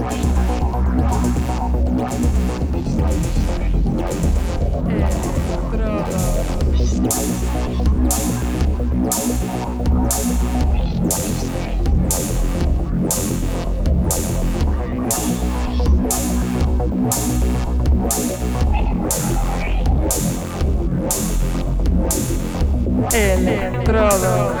Estrada. Electrodos.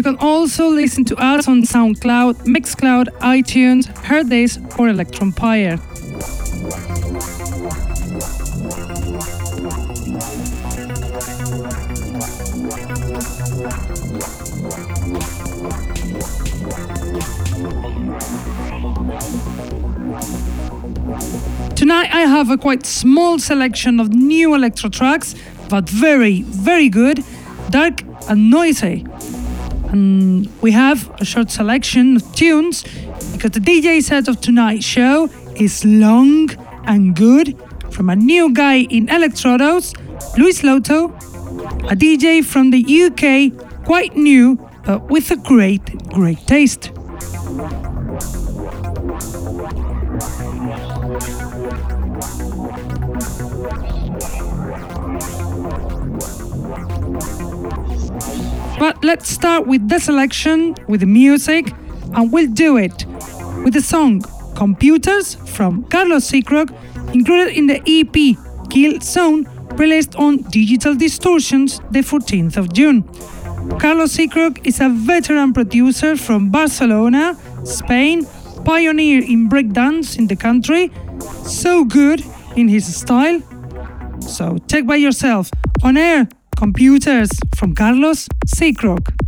You can also listen to us on SoundCloud, Mixcloud, iTunes, Hearthis, or Electronpire. Tonight I have a quite small selection of new electro tracks, but very, very good, dark and noisy. And we have a short selection of tunes because the DJ set of tonight's show is long and good from a new guy in Electrodos, Luis Loto, a DJ from the UK, quite new, but with a great, great taste. But let's start with the selection, with the music, and we'll do it with the song Computers from Carlos Seacrock, included in the EP Kill Zone, released on Digital Distortions the 14th of June. Carlos Seacrock is a veteran producer from Barcelona, Spain, pioneer in breakdance in the country, so good in his style. So check by yourself on air Computers from Carlos Seacrock.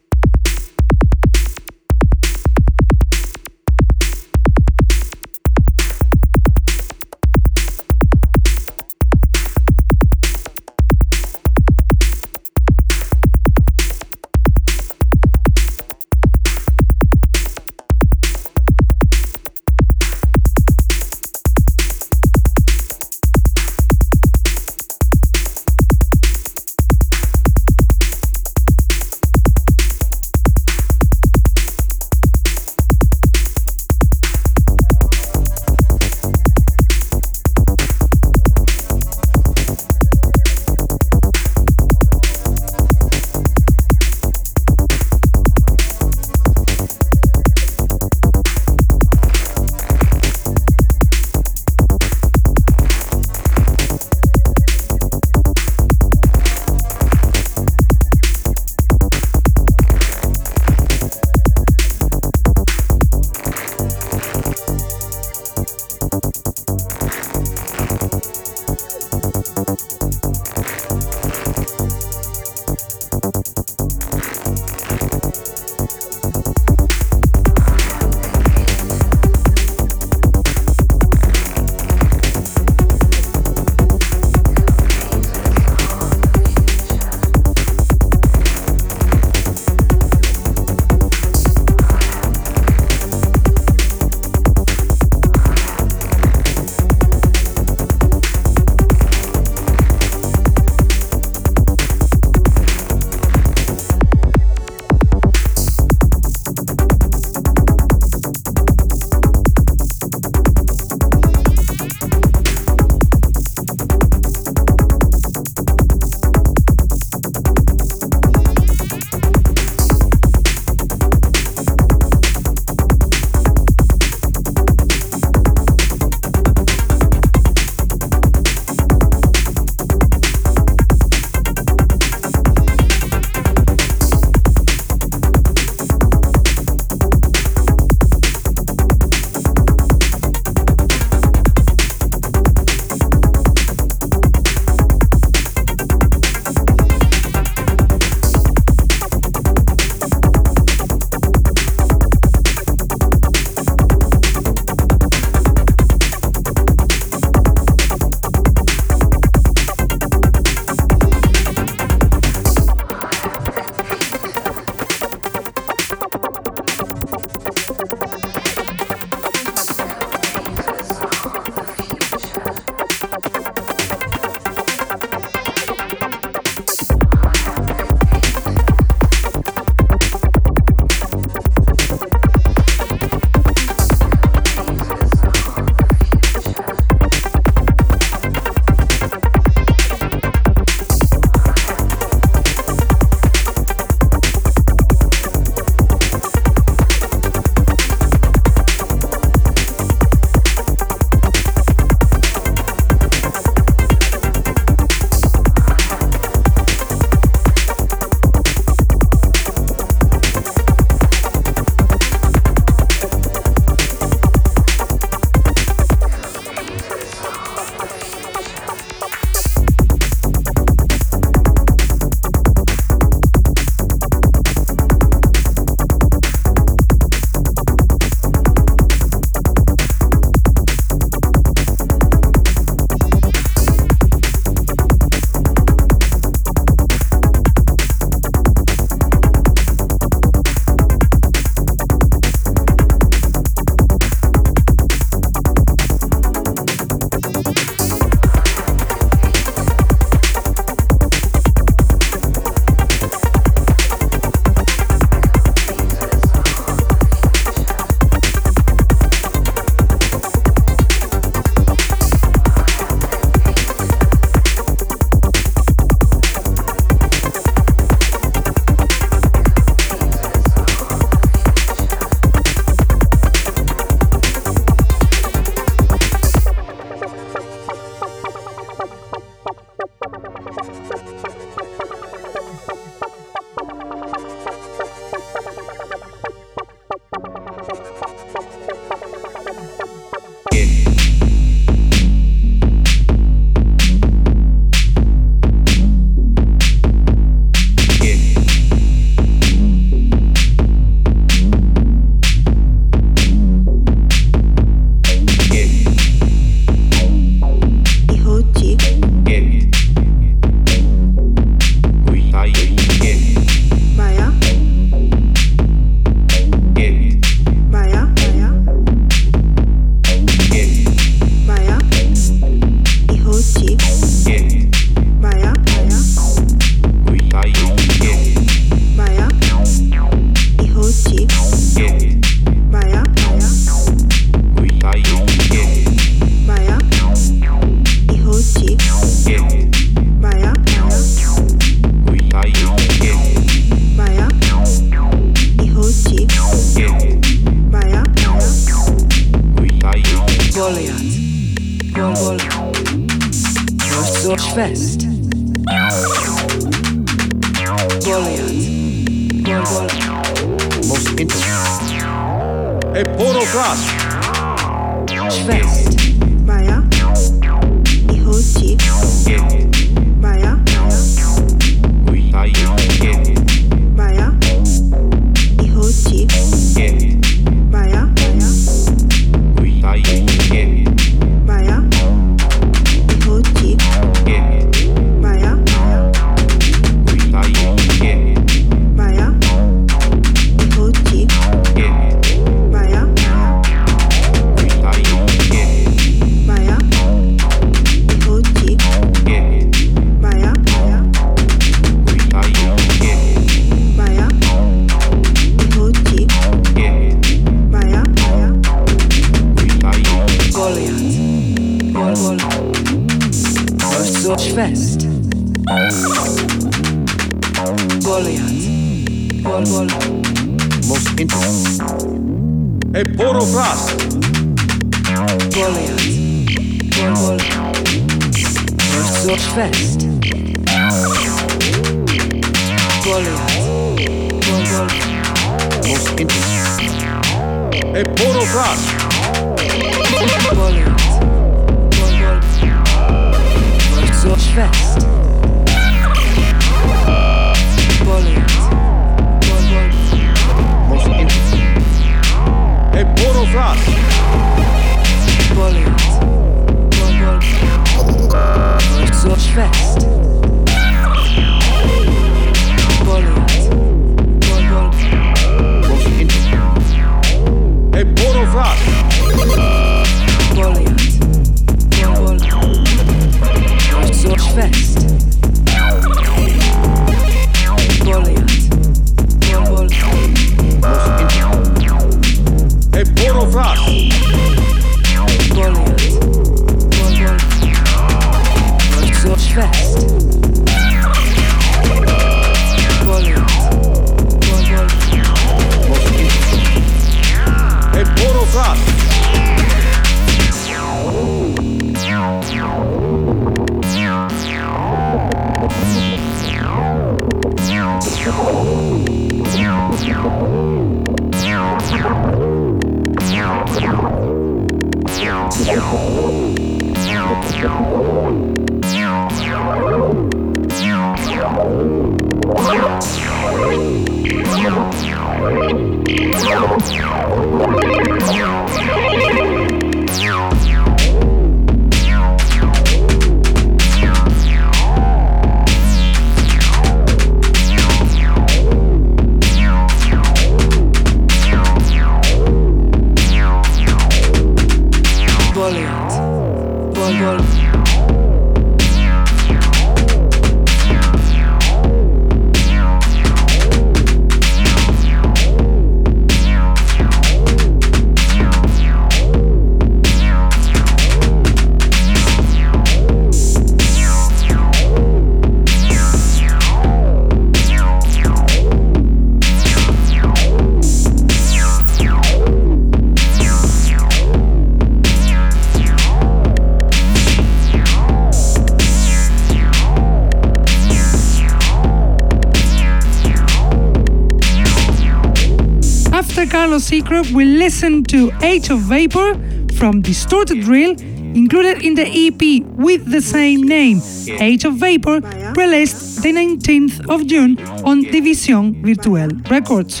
Listen to Age of Vapor from Distorted Drill, included in the EP with the same name, Age of Vapor, released the 19th of June on División Virtual Records.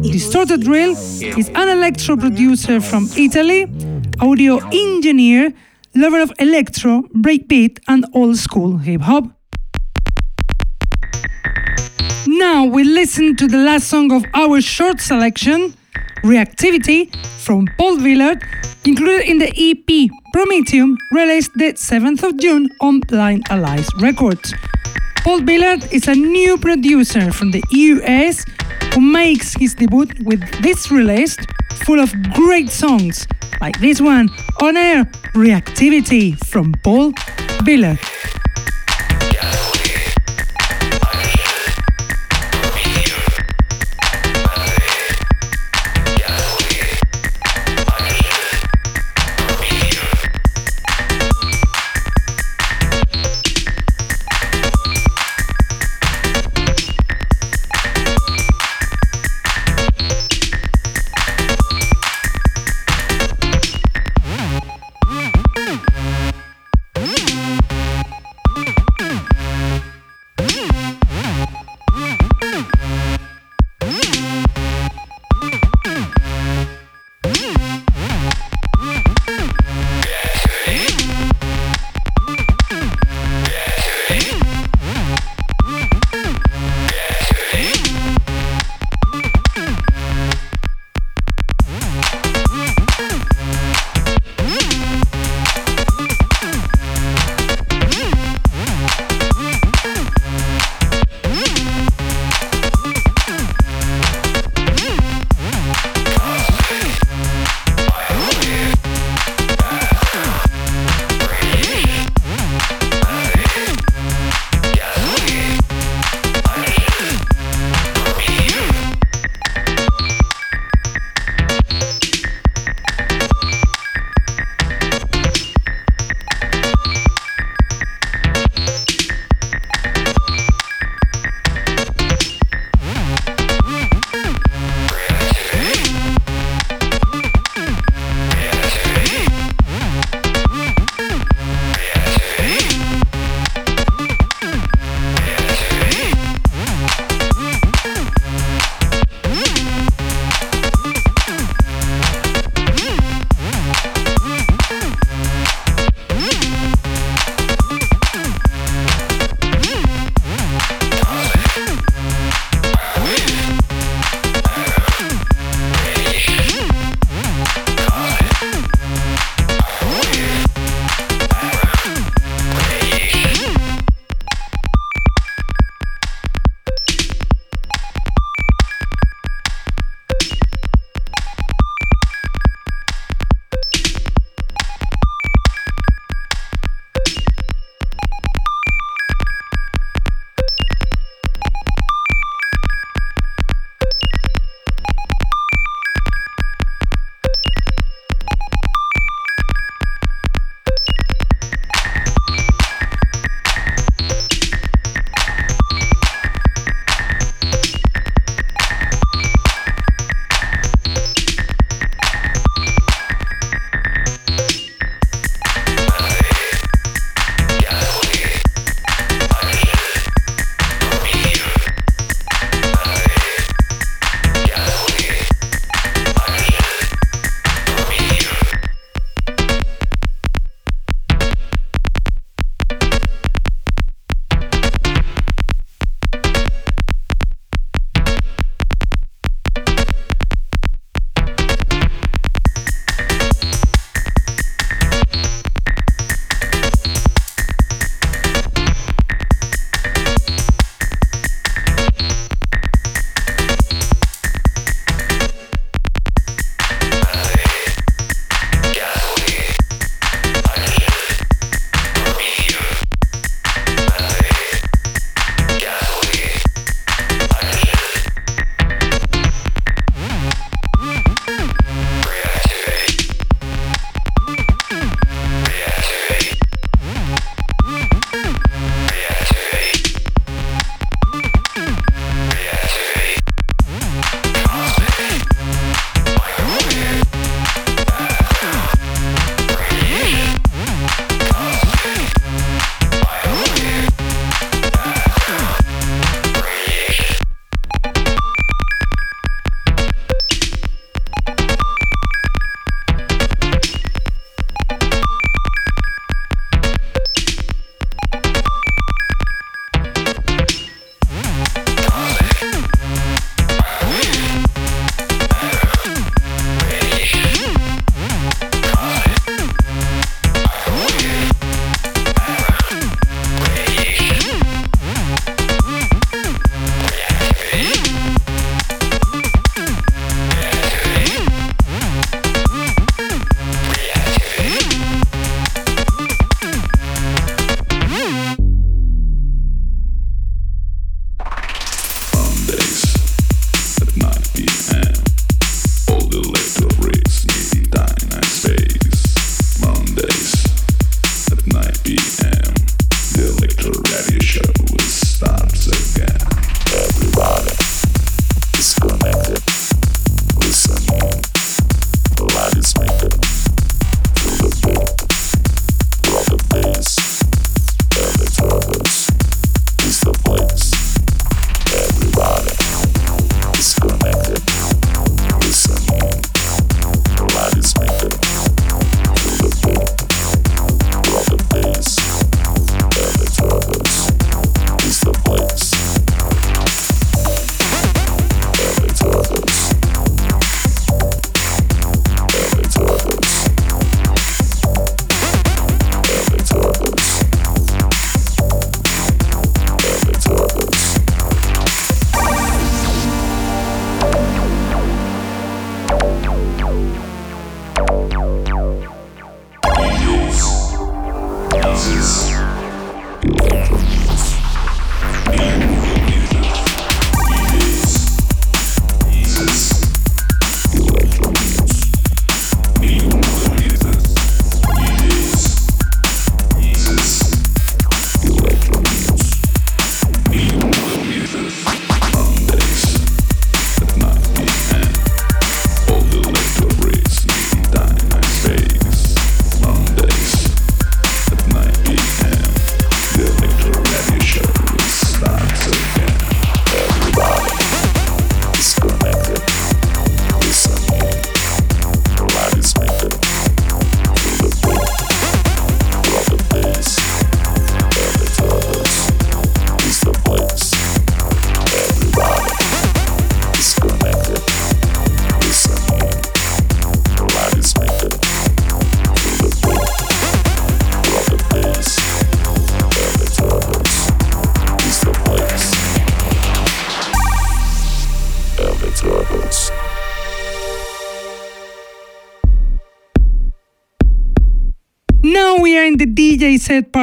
Distorted Drill is an electro producer from Italy, audio engineer, lover of electro, breakbeat, and old school hip hop. Now we listen to the last song of our short selection, Reactivity, from Paul Villard, included in the EP Prometheum, released the 7th of June on Blind Allies Records. Paul Villard is a new producer from the US who makes his debut with this release full of great songs like this one on air Reactivity from Paul Villard. Bye.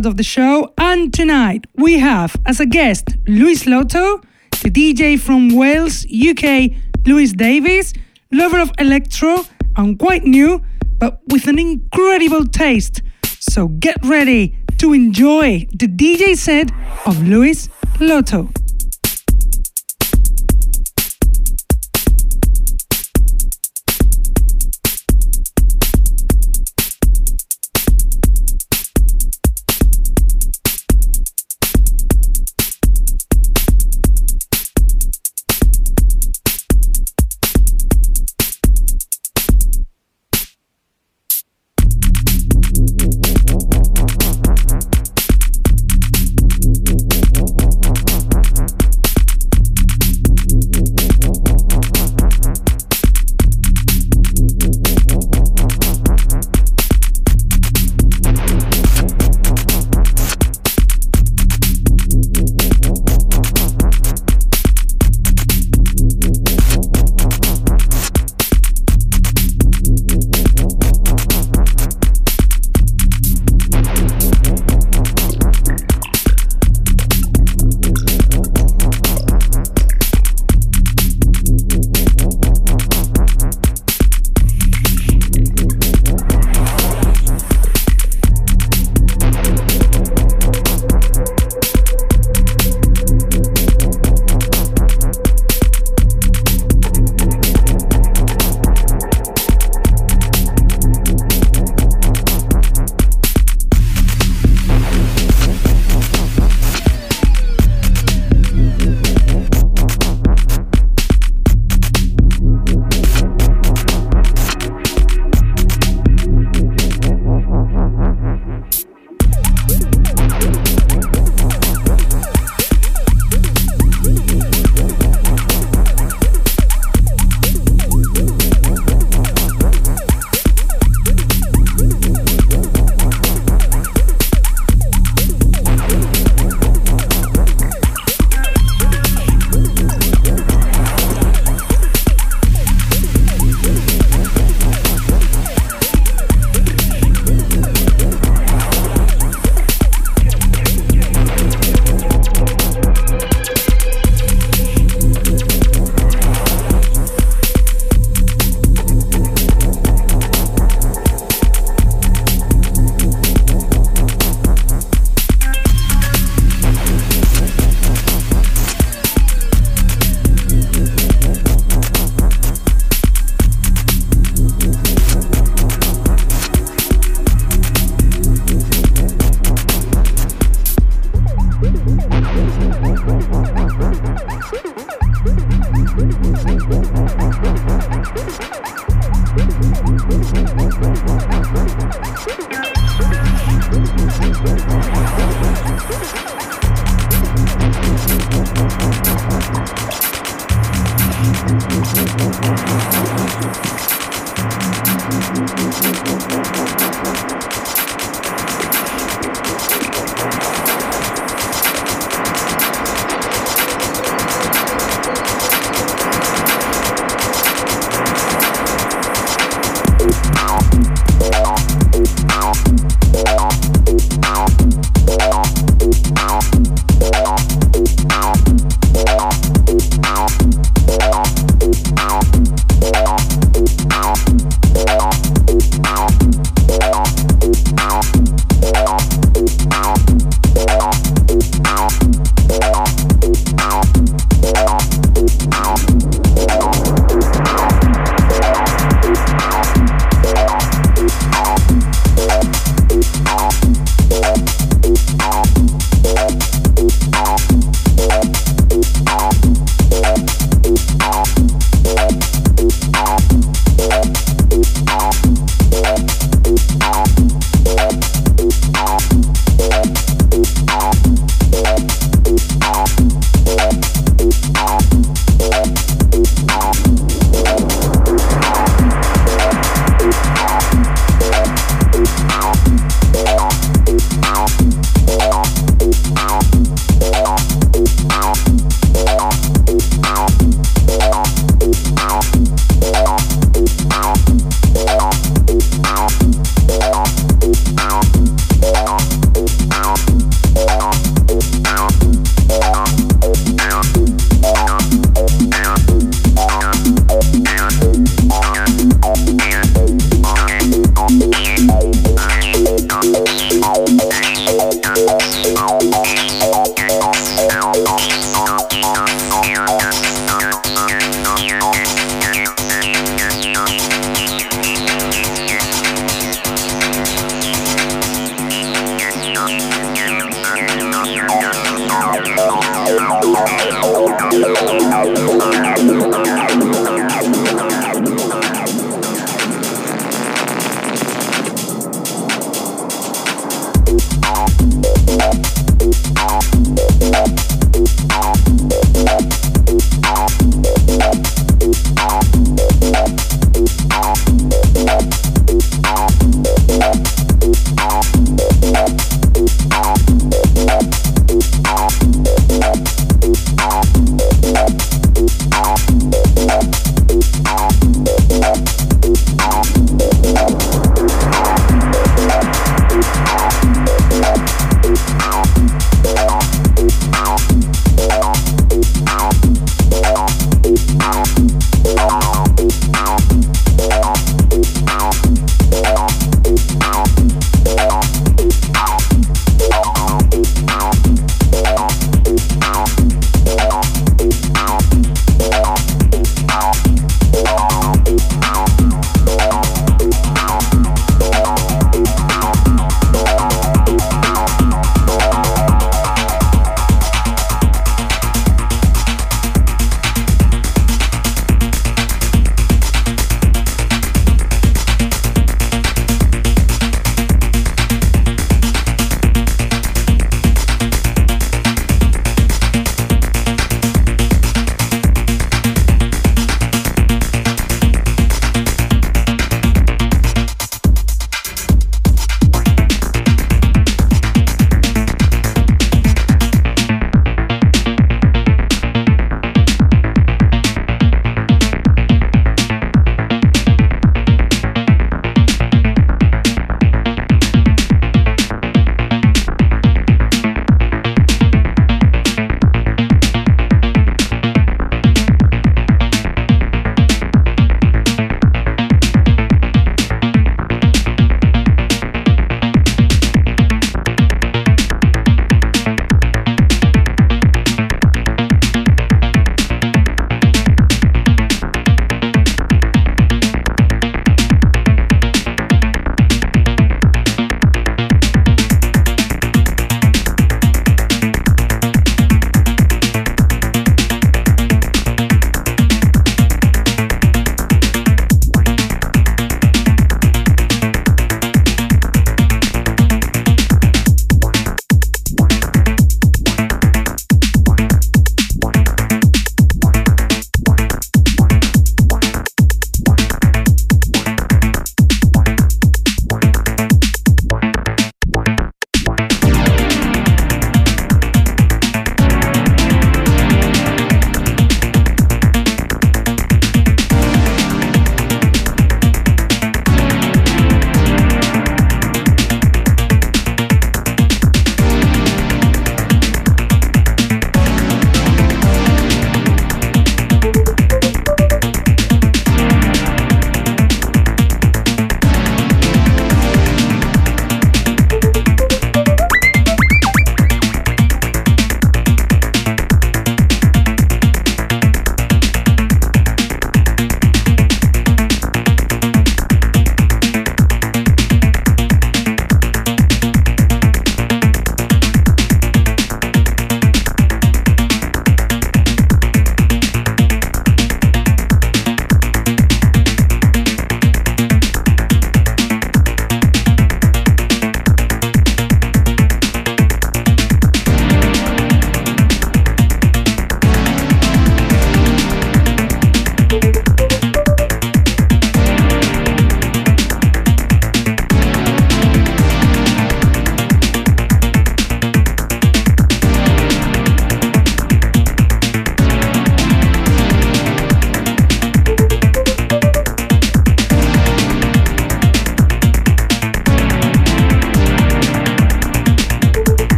Part of the show, and tonight we have as a guest Luis Lotto, the DJ from Wales, UK, Louis Davis, lover of electro and quite new, but with an incredible taste. So get ready to enjoy the DJ set of Luis Lotto.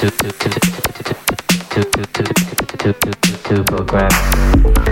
To to to to to to to to to to program.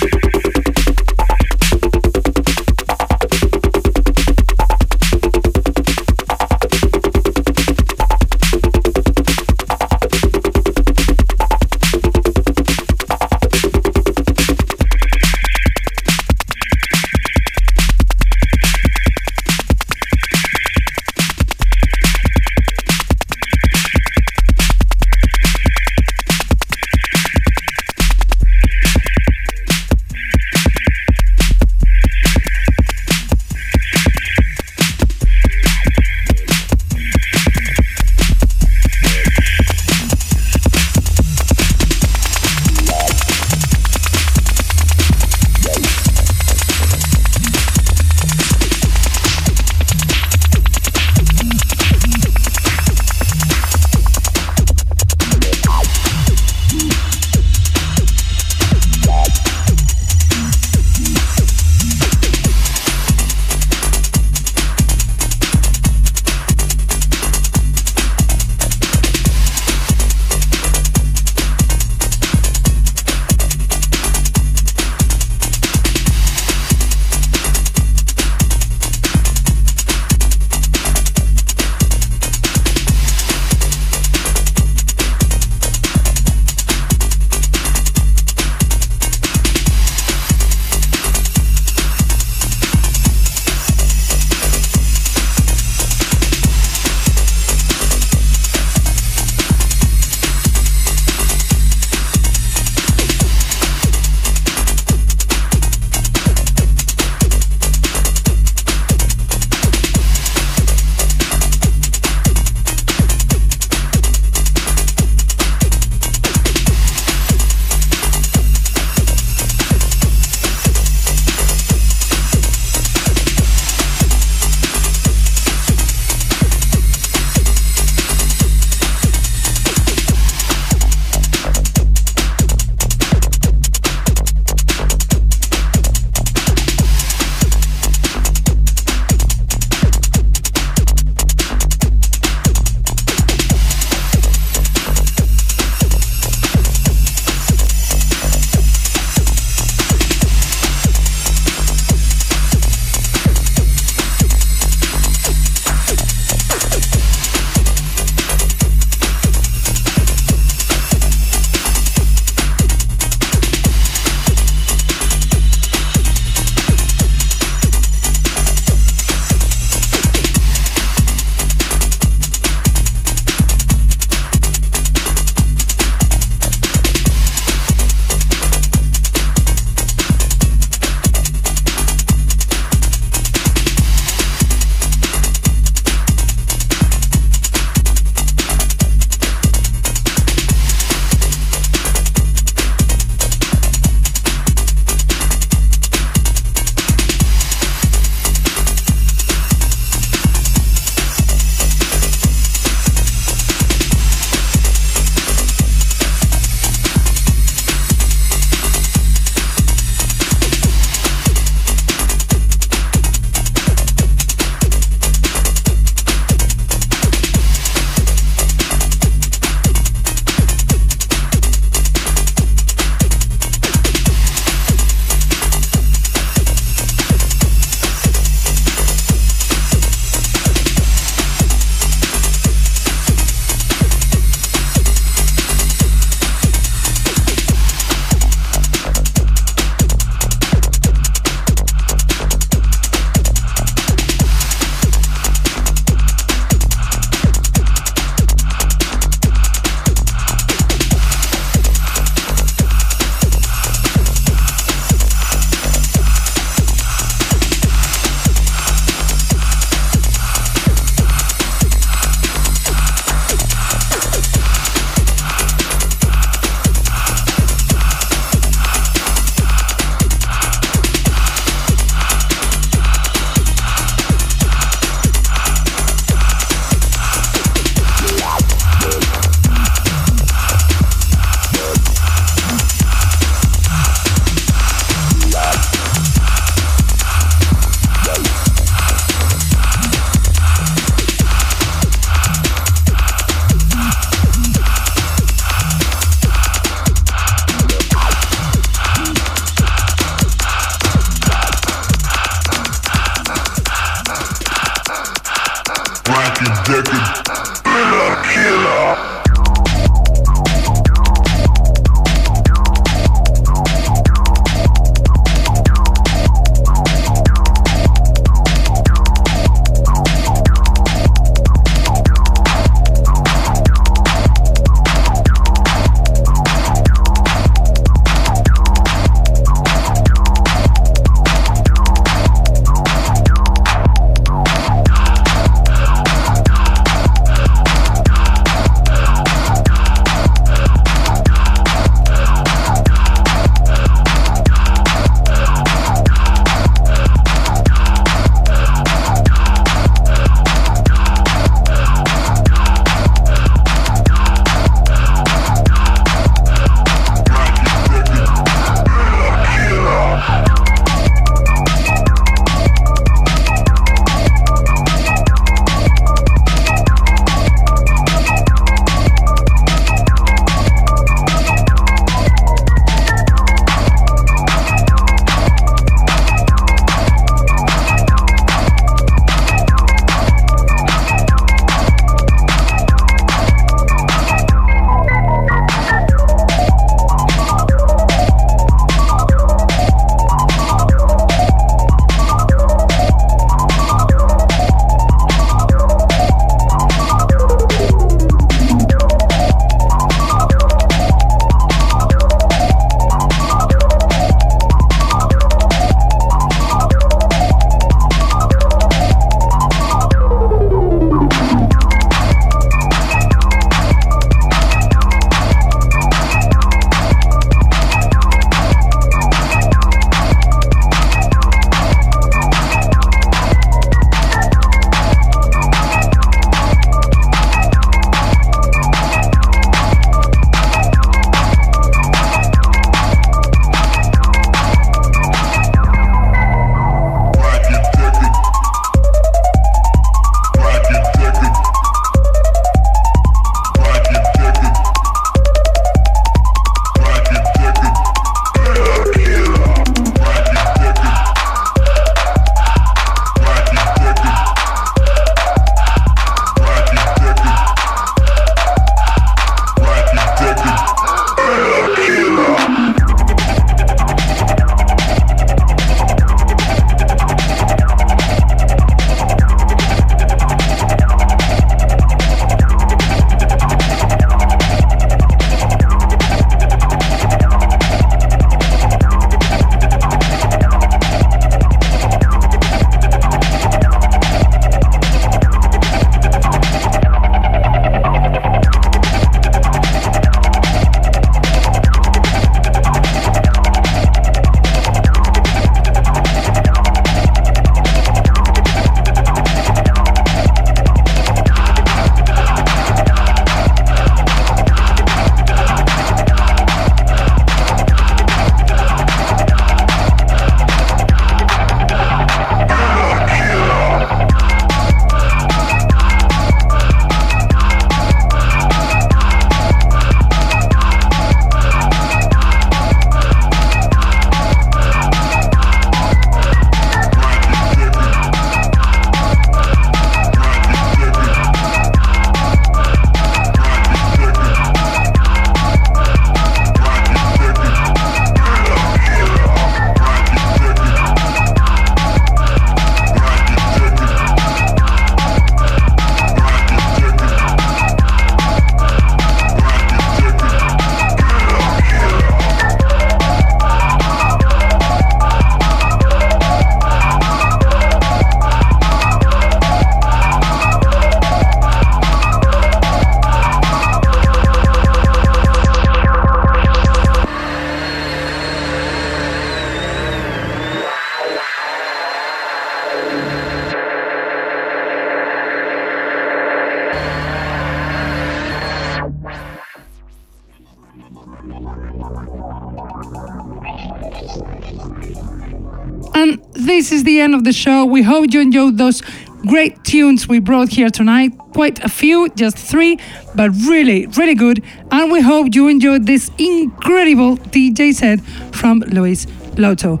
This is the end of the show. We hope you enjoyed those great tunes we brought here tonight. Quite a few, just three, but really, really good. And we hope you enjoyed this incredible DJ set from Luis Loto.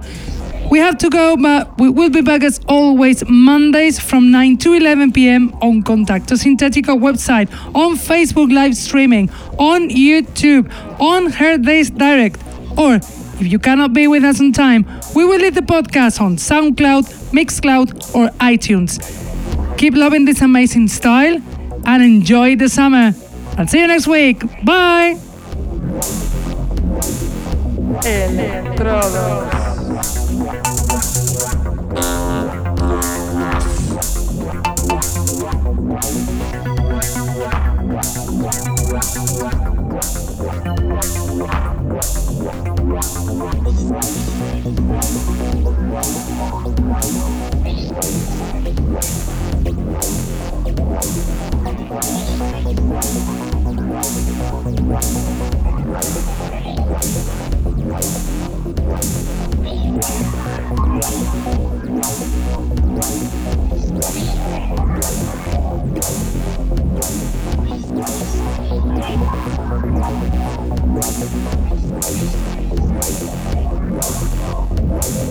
We have to go, but we will be back as always Mondays from 9 to 11 p.m. on Contacto Sintetico website, on Facebook live streaming, on YouTube, on Her Days Direct, or if you cannot be with us on time, we will leave the podcast on SoundCloud, Mixcloud, or iTunes. Keep loving this amazing style and enjoy the summer. I'll see you next week. Bye. Thank Wow.